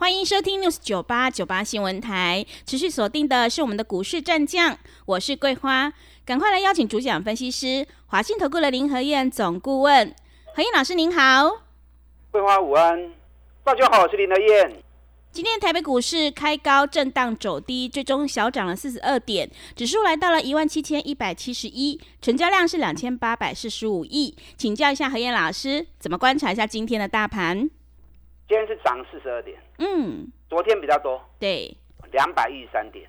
欢迎收听 news 九八九八新闻台，持续锁定的是我们的股市战将，我是桂花，赶快来邀请主讲分析师华信投顾的林和燕总顾问，何燕老师您好，桂花午安，大家好，我是林和燕。今天台北股市开高震荡走低，最终小涨了四十二点，指数来到了一万七千一百七十一，成交量是两千八百四十五亿，请教一下何燕老师，怎么观察一下今天的大盘？今天是涨四十二点，嗯，昨天比较多，对，两百一十三点。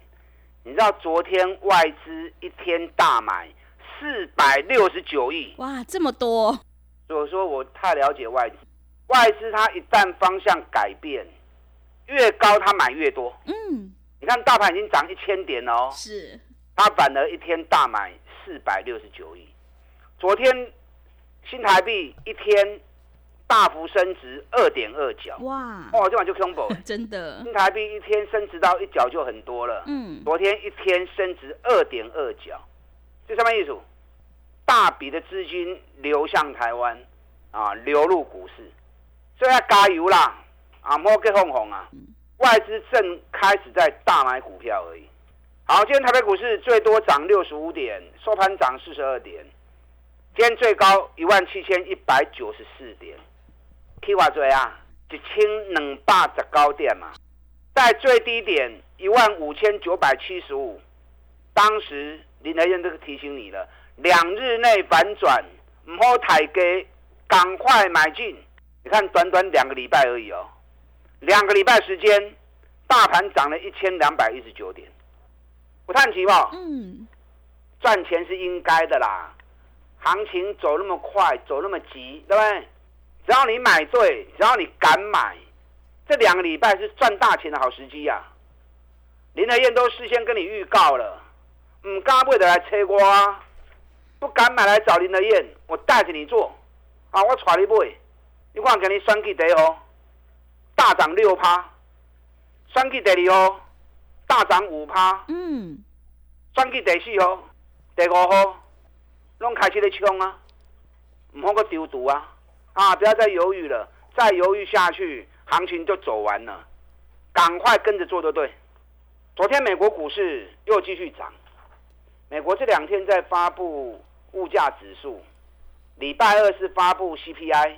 你知道昨天外资一天大买四百六十九亿，哇，这么多！所以说我太了解外资，外资它一旦方向改变，越高它买越多。嗯，你看大盘已经涨一千点了哦，是，它反而一天大买四百六十九亿。昨天新台币一天。大幅升值二点二角，哇！哦，这晚就 combo，真的。新台币一天升值到一角就很多了。嗯，昨天一天升值二点二角，这什么意思？大笔的资金流向台湾，啊，流入股市，所以要加油啦！啊，莫给哄哄啊！外资正开始在大买股票而已。好，今天台北股市最多涨六十五点，收盘涨四十二点，今天最高一万七千一百九十四点。K 话最啊，一千两百十高点嘛，在最低点一万五千九百七十五，当时林德燕都提醒你了，两日内反转，唔好抬价，赶快买进。你看，短短两个礼拜而已哦，两个礼拜时间，大盘涨了一千两百一十九点，不叹气吗？嗯，赚钱是应该的啦，行情走那么快，走那么急，对不对？只要你买对，只要你敢买，这两个礼拜是赚大钱的好时机呀！林德燕都事先跟你预告了，唔敢买的来催我，不敢买来找林德燕，我带着你做，啊，我带你买，你看给你双季第哦，大涨六趴，双季第二哦，大涨五趴，嗯，双季第四哦，第五号，拢开始咧冲啊，唔好个丢毒啊！啊！不要再犹豫了，再犹豫下去，行情就走完了。赶快跟着做，就对？昨天美国股市又继续涨，美国这两天在发布物价指数，礼拜二是发布 CPI，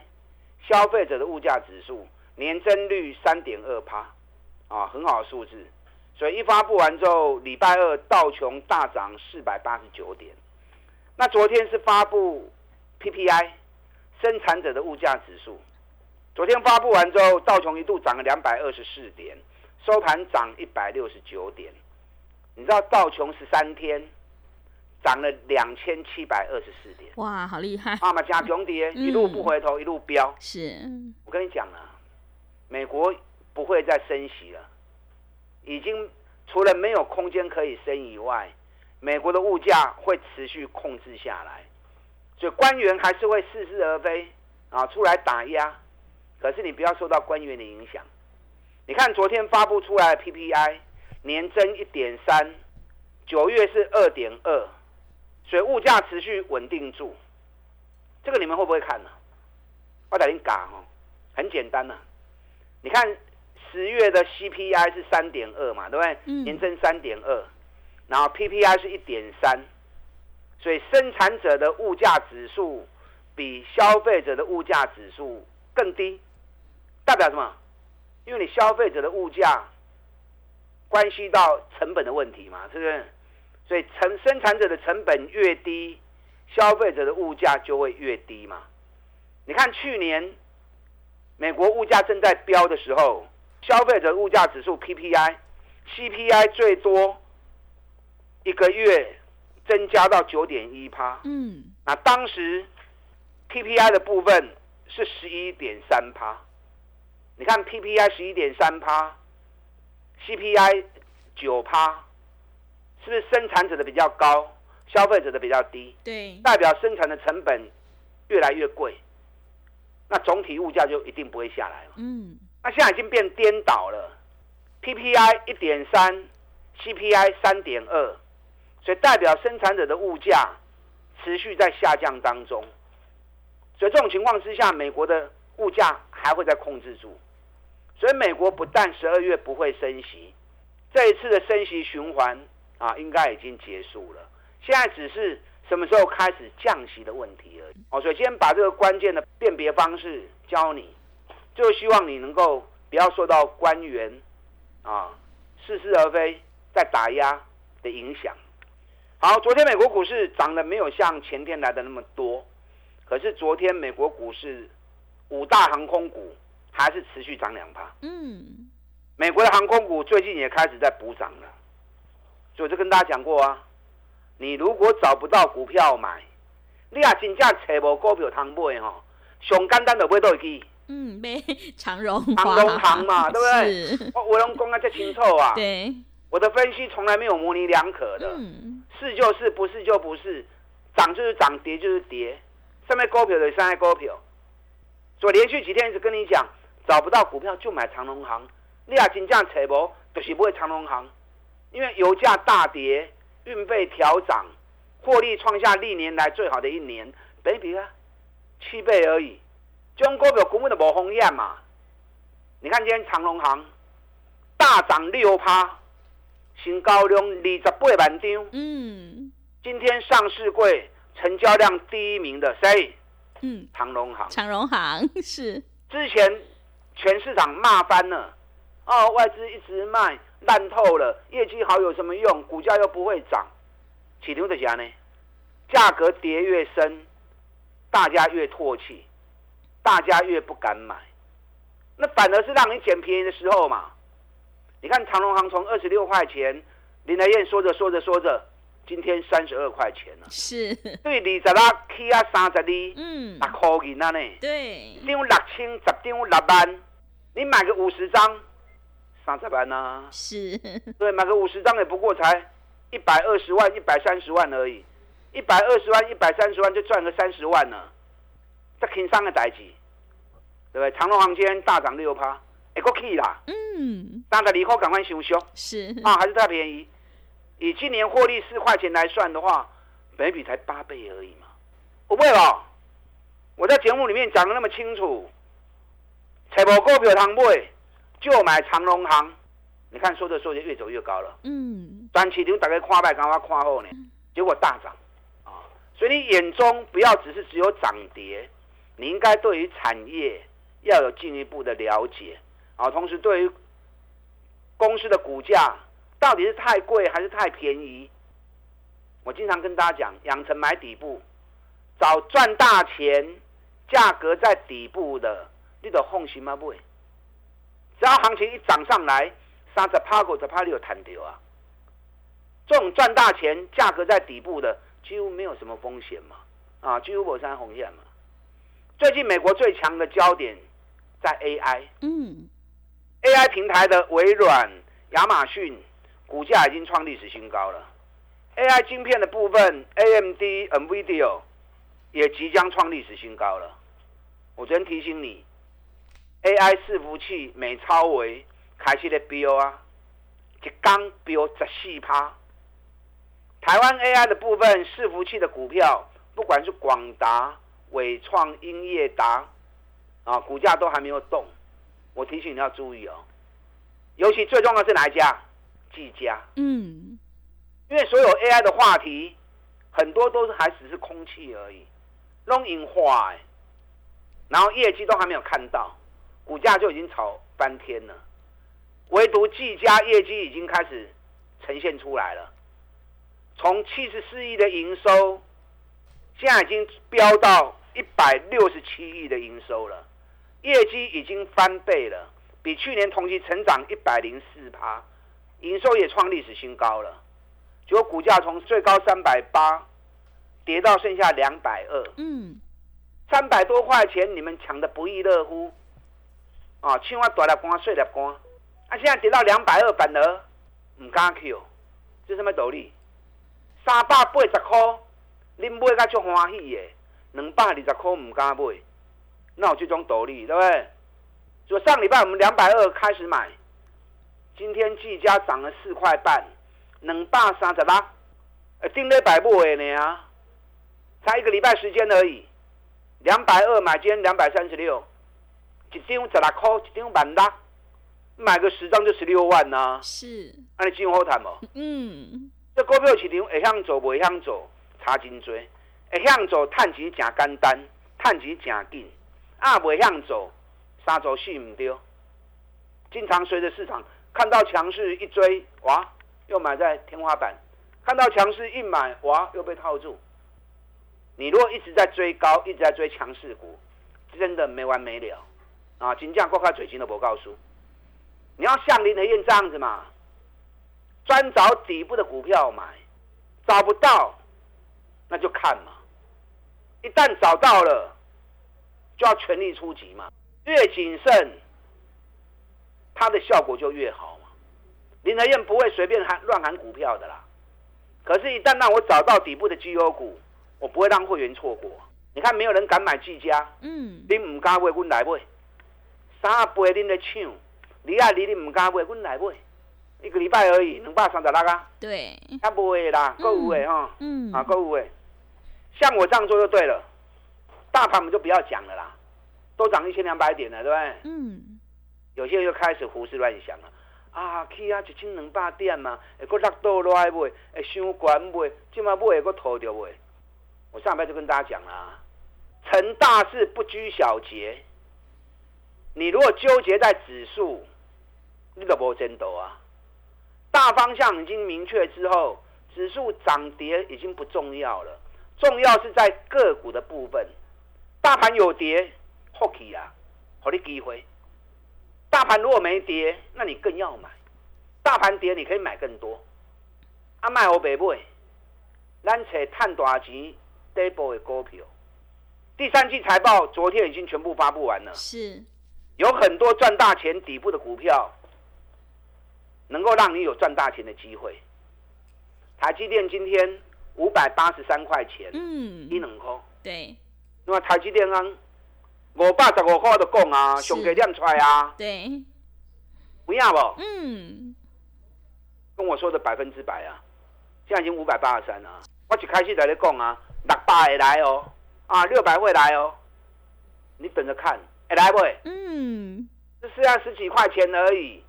消费者的物价指数年增率三点二趴，啊，很好的数字。所以一发布完之后，礼拜二道琼大涨四百八十九点。那昨天是发布 PPI。生产者的物价指数，昨天发布完之后，道琼一度涨了两百二十四点，收盘涨一百六十九点。你知道道琼十三天涨了两千七百二十四点，哇，好厉害！啊嘛加熊跌，一路不回头，一路飙。是，我跟你讲啊，美国不会再升息了，已经除了没有空间可以升以外，美国的物价会持续控制下来。所以官员还是会似是而非啊，出来打压。可是你不要受到官员的影响。你看昨天发布出来的 PPI 年增一点三，九月是二点二，所以物价持续稳定住。这个你们会不会看呢？我等你讲哦，很简单呐。你看十月的 CPI 是三点二嘛，对不对？年增三点二，然后 PPI 是一点三。所以生产者的物价指数比消费者的物价指数更低，代表什么？因为你消费者的物价关系到成本的问题嘛，是不是？所以成生产者的成本越低，消费者的物价就会越低嘛。你看去年美国物价正在飙的时候，消费者物价指数 PPI、CPI 最多一个月。增加到九点一趴，嗯，那当时 PPI 的部分是十一点三趴，你看 PPI 十一点三趴，CPI 九趴，是不是生产者的比较高，消费者的比较低，对，代表生产的成本越来越贵，那总体物价就一定不会下来嘛。嗯，那现在已经变颠倒了，PPI 一点三，CPI 三点二，所以代表生产者的物价持续在下降当中。所以这种情况之下，美国的物价还会再控制住。所以美国不但十二月不会升息，这一次的升息循环啊，应该已经结束了。现在只是什么时候开始降息的问题而已。哦，所以今天把这个关键的辨别方式教你，就希望你能够不要受到官员啊似是而非在打压的影响。好，昨天美国股市涨得没有像前天来的那么多，可是昨天美国股市五大航空股还是持续涨两趴。嗯，美国的航空股最近也开始在补涨了，所以我就跟大家讲过啊，你如果找不到股票买，你也真正找无股票通买吼，上简单就买倒去，嗯，买 长荣长荣行嘛，对不对？我我拢讲啊，这清楚啊，对，我的分析从来没有模棱两可的，嗯，是就是，不是就不是，涨就是涨，跌就是跌，上面高票的上面高票，所以连续几天一直跟你讲，找不到股票就买长隆行，你也真正找无，就是不会长隆行，因为油价大跌，运费调涨，获利创下历年来最好的一年，比比啊，七倍而已，这种股票根本就无风险嘛。你看今天长隆行大涨六趴，新高量二十八万张。嗯，今天上市柜成交量第一名的谁？嗯，长荣行。长荣行 是，之前全市场骂翻了，哦，外资一直卖，烂透了，业绩好有什么用？股价又不会涨。起牛的啥呢？价格跌越深，大家越唾弃，大家越不敢买。那反而是让你捡便宜的时候嘛。你看长隆行从二十六块钱，林来燕说着说着说着，今天三十二块钱了。是，对，二十六起啊三十二，嗯六，块银啊呢。对一，张六千，十张六万，你买个五十张，三十万啊。是，对，买个五十张也不过才一百二十万、一百三十万而已，一百二十万、一百三十万就赚个三十万了，这轻松的代志，对不对？长隆行今天大涨六趴，会过去啦，嗯，三十二块赶快修修是，啊，还是太便宜。以今年获利四块钱来算的话，每笔才八倍而已嘛，不会吧？我在节目里面讲的那么清楚，找无股票通买，就买长隆行。你看说着说着越走越高了。嗯，短期场大概看卖，刚刚看后呢，结果大涨啊！所以你眼中不要只是只有涨跌，你应该对于产业要有进一步的了解啊。同时，对于公司的股价到底是太贵还是太便宜，我经常跟大家讲，养成买底部，找赚大钱，价格在底部的，你得放心吗？买，只要行情一涨上来。三十趴、五十趴，你有弹掉啊？这种赚大钱、价格在底部的，几乎没有什么风险嘛，啊，几乎没啥风险嘛。最近美国最强的焦点在 AI，嗯，AI 平台的微软、亚马逊股价已经创历史新高了。AI 晶片的部分，AMD、NVIDIA 也即将创历史新高了。我昨天提醒你，AI 伺服器美超微。开始咧飙啊，一刚飙十四趴。台湾 AI 的部分伺服器的股票，不管是广达、伟创、英业达，啊，股价都还没有动。我提醒你要注意哦，尤其最重要是哪一家？技嘉。嗯，因为所有 AI 的话题，很多都是还只是空气而已，弄银化哎，然后业绩都还没有看到，股价就已经炒翻天了。唯独技嘉业绩已经开始呈现出来了，从七十四亿的营收，现在已经飙到一百六十七亿的营收了，业绩已经翻倍了，比去年同期成长一百零四趴，营收也创历史新高了。结果股价从最高三百八跌到剩下两百二，嗯，三百多块钱你们抢的不亦乐乎啊！青蛙大粒光，碎粒光。啊，现在跌到两百二，反而唔敢去哦这什么道理？三百八十块，恁买甲足欢喜的，两百二十块唔敢买，那有这种道理，对不对？所以上礼拜我们两百二开始买，今天季家涨了四块半，两百三十六，呃，定礼拜买的呢啊，才一个礼拜时间而已，两百二买，今天两百三十六，一张十六块，一张万六，买个十张就十六万呐、是，安尼真好谈无？嗯，这股票市场会向走，袂向走，差真多。会向走，趁钱真简单，趁钱真紧。啊，袂向走，三走四唔对。经常随着市场看到强势一追，哇，又买在天花板；看到强势一买，哇，又被套住。你如果一直在追高，一直在追强势股，真的没完没了啊！金价国开嘴型都不告诉。你要像林德燕这样子嘛，专找底部的股票买，找不到，那就看嘛。一旦找到了，就要全力出击嘛。越谨慎，它的效果就越好嘛。林德燕不会随便喊乱喊股票的啦。可是，一旦让我找到底部的绩优股，我不会让会员错过。你看，没有人敢买技嘉，嗯，你唔敢买，阮来买。三倍恁咧抢，你啊你你唔敢买，阮来买。一个礼拜而已，两百三十六啊，对，还不会啦，购物诶哈，嗯，啊购物诶。像我这样做就对了，大盘我们就不要讲了啦，都涨一千两百点了，对不对？嗯，有些人就开始胡思乱想了，啊，去啊一千两百点嘛，会搁落倒落来买，会伤悬买，即马买会搁套着买。我上班就跟大家讲啦，成大事不拘小节。你如果纠结在指数，你都无争斗啊。大方向已经明确之后，指数涨跌已经不重要了，重要是在个股的部分。大盘有跌，福气啊，好你机会。大盘如果没跌，那你更要买。大盘跌，你可以买更多。啊，卖我北买，咱找探大钱底部的股票。第三季财报昨天已经全部发布完了，是，有很多赚大钱底部的股票，能够让你有赚大钱的机会。台积电今天五百八十三块钱，嗯一，冷空。对，那么台积电啊，五百十五块就讲啊，是。上低点出来啊，对，不要不？嗯，跟我说的百分之百啊，现在已经五百八十三了。我一开始在咧讲啊，六百会来哦，啊六百会来哦，你等着看，会来不会？嗯，这是要十几块钱而已，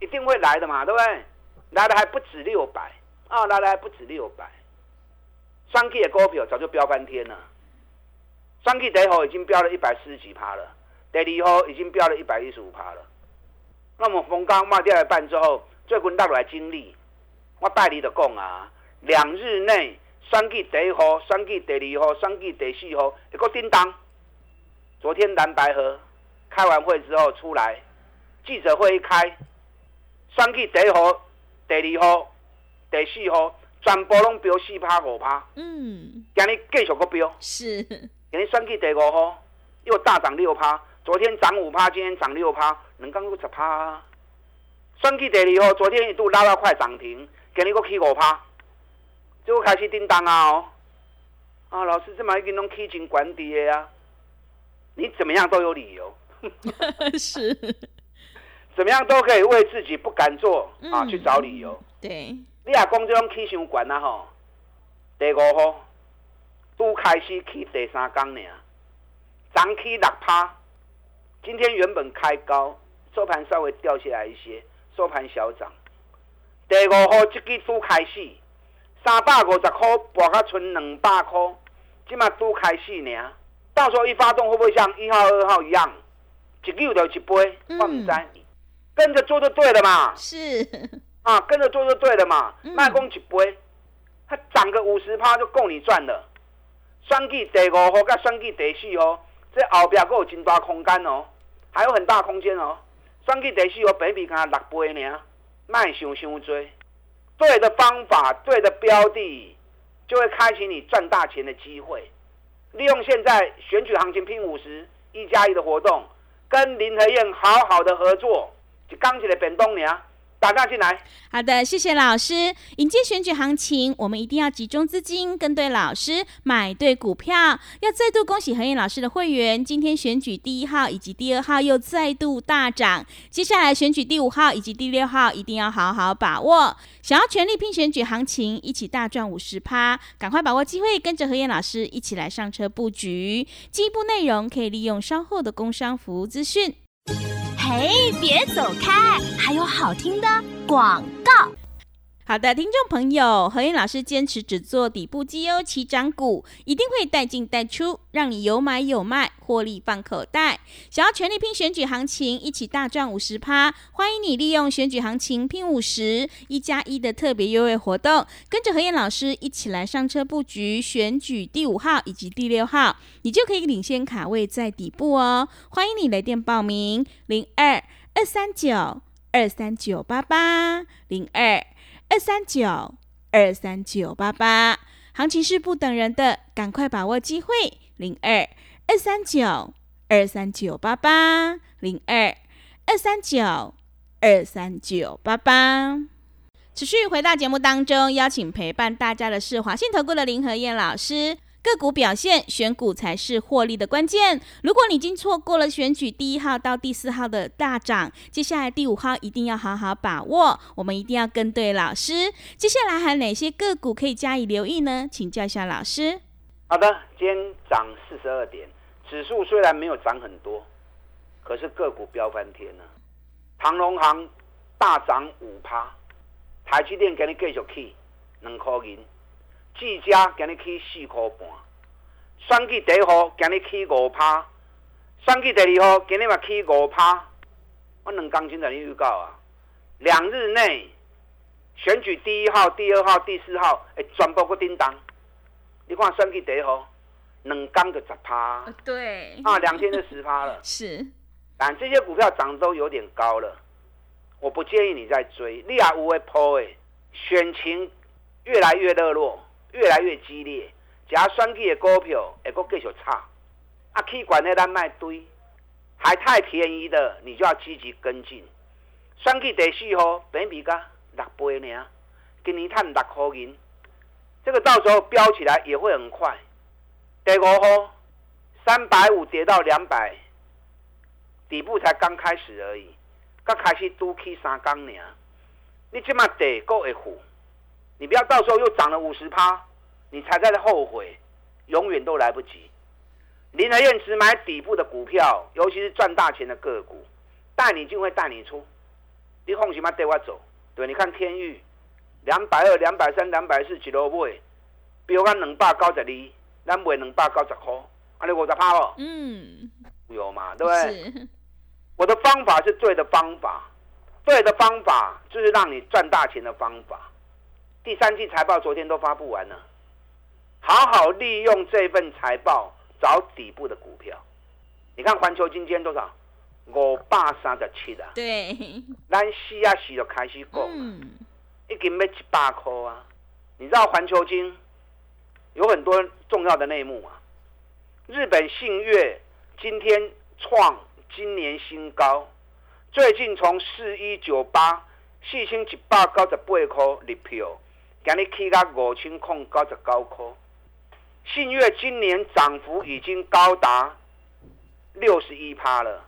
一定会来的嘛，对不对？来的还不止六百。啊，来的还不止六百。双 K 的股票早就飙翻天了，双 K 第一号已经飙了一百四十几趴了，第二号已经飙了一百一十五趴了。那么逢刚卖掉一半之后，最近落来经历，我带你的讲啊，两日内三 K 第一号、三 K 第二号、三 K 第四号一个叮当。昨天蓝白河开完会之后出来，记者会一开，选举第一号、第二号、第四号，全部拢标四趴五趴，嗯，今日继续个标，是，今日选举第五号又大涨六趴，昨天涨五趴，今天涨六趴，两天又十趴啊。选举第二号昨天一度拉到快涨停，给你个起五趴，结果开始叮当啊哦，啊老师这么已经拢起真管底的啊，你怎么样都有理由。是，怎么样都可以为自己不敢做啊、嗯去找理由。对，你也讲这种起伤管啊吼，第五号拄开始起第三天呢，涨起六趴，今天原本开高，收盘稍微掉下来一些，收盘小涨。第五号这支拄开始，三百五十块博到剩两百块，即嘛拄开始呢。到时候一发动会不会像一号、二号一样，一溜就一杯？我唔知，跟着做就对了嘛。是，啊，跟着做就对了嘛。嗯卖公一杯，它涨个五十趴就够你赚了。选举第五号跟选举第四号，这后边还有真大空间哦，还有很大空间哦。选举第四号比比刚六倍呢，卖想伤多。对的方法，对的标的，就会开启你赚大钱的机会。利用现在选举行情拼五十一加一的活动，跟林和燕好好的合作，就刚起来本东娘，打电进来。好的，谢谢老师。迎接选举行情，我们一定要集中资金，跟对老师，买对股票。要再度恭喜何燕老师的会员，今天选举第一号以及第二号又再度大涨。接下来选举第五号以及第六号，一定要好好把握。想要全力拼选举行情，一起大赚五十趴，赶快把握机会，跟着何燕老师一起来上车布局。进一步内容可以利用稍后的工商服务资讯。嘿，别走开，还有好听的广告。好的，听众朋友，何燕老师坚持只做底部绩优起涨股，一定会带进带出，让你有买有卖，获利放口袋。想要全力拼选举行情，一起大赚五十趴，欢迎你利用选举行情拼五十一加一的特别优惠活动，跟着何燕老师一起来上车布局选举第五号以及第六号，你就可以领先卡位在底部哦。欢迎你来电报名：零二二三九二三九八八零二。二三九二三九八八，行情是不等人的，赶快把握机会。零二二三九二三九八八，零二二三九二三九八八。持续回到节目当中，邀请陪伴大家的是华信投顾的林和燕老师。个股表现，选股才是获利的关键。如果你已经错过了选举第一号到第四号的大涨，接下来第五号一定要好好把握。我们一定要跟对老师。接下来还有哪些个股可以加以留意呢？请教一下老师。好的，今天涨四十二点，指数虽然没有涨很多，可是个股飙翻天了。长隆行大涨五趴，台积电给你继续起两块银。技嘉今日起四块半，选举第一号今日起五趴，选举第二号今日嘛起五趴。我两刚前在你预告啊，两日内选举第一号、第二号、第四号会全部个叮当。你看选举第一号，两刚就十趴，对，啊，两天就十趴了。是，但这些股票涨都有点高了，我不建议你再追。你也有会抛诶，选情越来越热络。越来越激烈，只要选举的股票会阁继续差，啊，气管的咱卖堆，还太便宜的，你就要积极跟进。选举第四号，本比噶六倍呢，今年赚六块银，这个到时候飙起来也会很快。第五号，三百五跌到两百，底部才刚开始而已，刚开始都起三缸呢，你即马地够会付。你不要到时候又涨了五十趴，你才在后悔，永远都来不及。林和燕只买底部的股票，尤其是赚大钱的个股，带你进会带你出。你放心嘛，带我走。对，你看天域两百二、两百三、两百四几多位，比如讲两百九十二，咱买两百九十块，啊，你五十趴哦。嗯，有嘛，对不对？我的方法是对的方法，对的方法就是让你赚大钱的方法。第三季财报昨天都发布完了，好好利用这份财报找底部的股票。你看环球金今天多少？五百三十七啊。对。咱四啊四就开始讲嗯。已经要一百块啊！你知道环球金有很多重要的内幕啊。日本信越今天创今年新高，最近从四一九八四千一百九十八块入票。今日起到五千空九十九块，信越今年涨幅已经高达六十一趴了。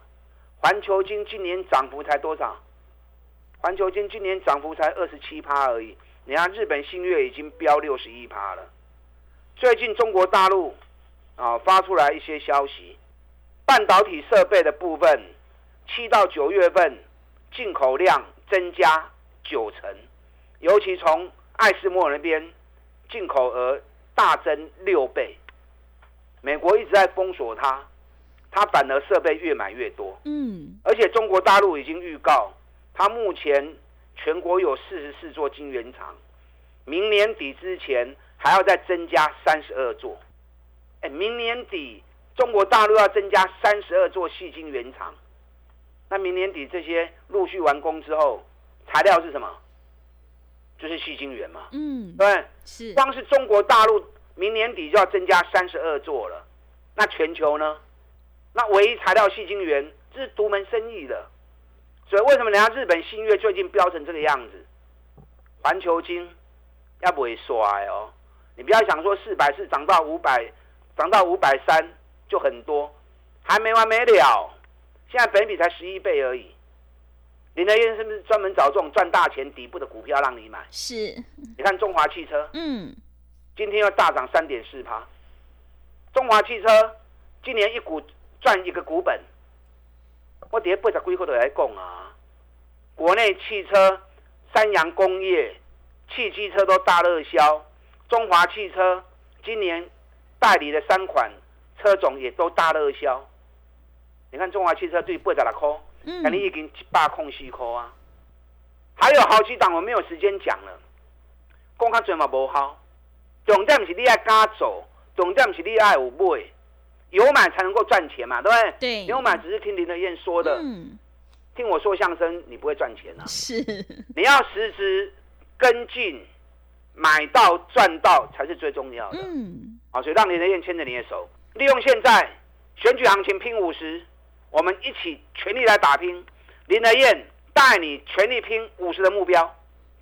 环球金今年涨幅才多少？环球金今年涨幅才二十七趴而已。你看日本信越已经飙六十一趴了。最近中国大陆啊发出来一些消息，半导体设备的部分，七到九月份进口量增加九成，尤其从爱斯莫那边进口额大增六倍，美国一直在封锁它，它反而设备越买越多。嗯，而且中国大陆已经预告，它目前全国有四十四座晶圆厂，明年底之前还要再增加三十二座。哎，明年底中国大陆要增加三十二座细晶圆厂，那明年底这些陆续完工之后，材料是什么？就是细晶圆嘛，嗯，对，是，光是中国大陆明年底就要增加三十二座了，那全球呢？那唯一材料细晶圆这是独门生意的，所以为什么人家日本新月最近飙成这个样子？环球金要不会衰哦？你不要想说四百四涨到五百，涨到五百三就很多，还没完没了。现在本比才十一倍而已。林德燕是不是专门找这种赚大钱底部的股票让你买？是，你看中华汽车，嗯，今天要大涨三点四趴。中华汽车今年一股赚一个股本，我底下八十几块都来供啊。国内汽车，三洋工业、汽机车都大热销，中华汽车今年代理的三款车种也都大热销。你看中华汽车对八十六块。那你已经一百空四块啊，还有好几档我没有时间讲了，讲较多嘛无好，重点是你爱敢走，重点是你爱有买，有买才能够赚钱嘛，对不对？对，有买只是听林德燕说的，听我说相声你不会赚钱啊，是，你要实时跟进，买到赚到才是最重要的，嗯，好，所以让林德燕牵着你的手，利用现在选举行情拼五十。我们一起全力来打拼，林德燕带你全力拼五十的目标。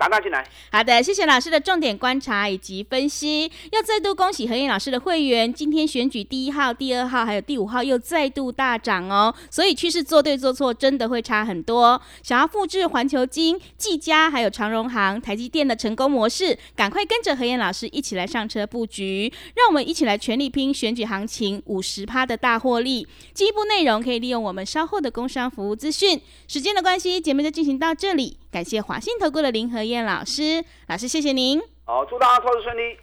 打打进来。好的，谢谢老师的重点观察以及分析。要再度恭喜何燕老师的会员，今天选举第一号、第二号还有第五号又再度大涨哦。所以趋势做对做错真的会差很多。想要复制环球金、技嘉还有长荣行、台积电的成功模式，赶快跟着何燕老师一起来上车布局。让我们一起来全力拼选举行情五十趴的大获利。进一步内容可以利用我们稍后的工商服务资讯。时间的关系，节目就进行到这里。感谢华信投顾的林和燕老师，老师谢谢您。好，祝大家投资顺利。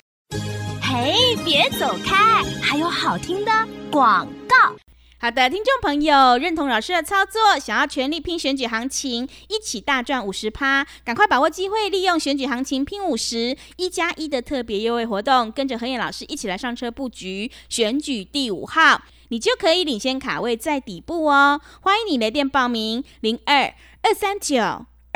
嘿，别走开，还有好听的广告。好的，听众朋友，认同老师的操作，想要全力拼选举行情，一起大赚五十趴，赶快把握机会，利用选举行情拼五十一加一的特别优惠活动，跟着何燕老师一起来上车布局选举第五号，你就可以领先卡位在底部哦。欢迎你来电报名零二二三九。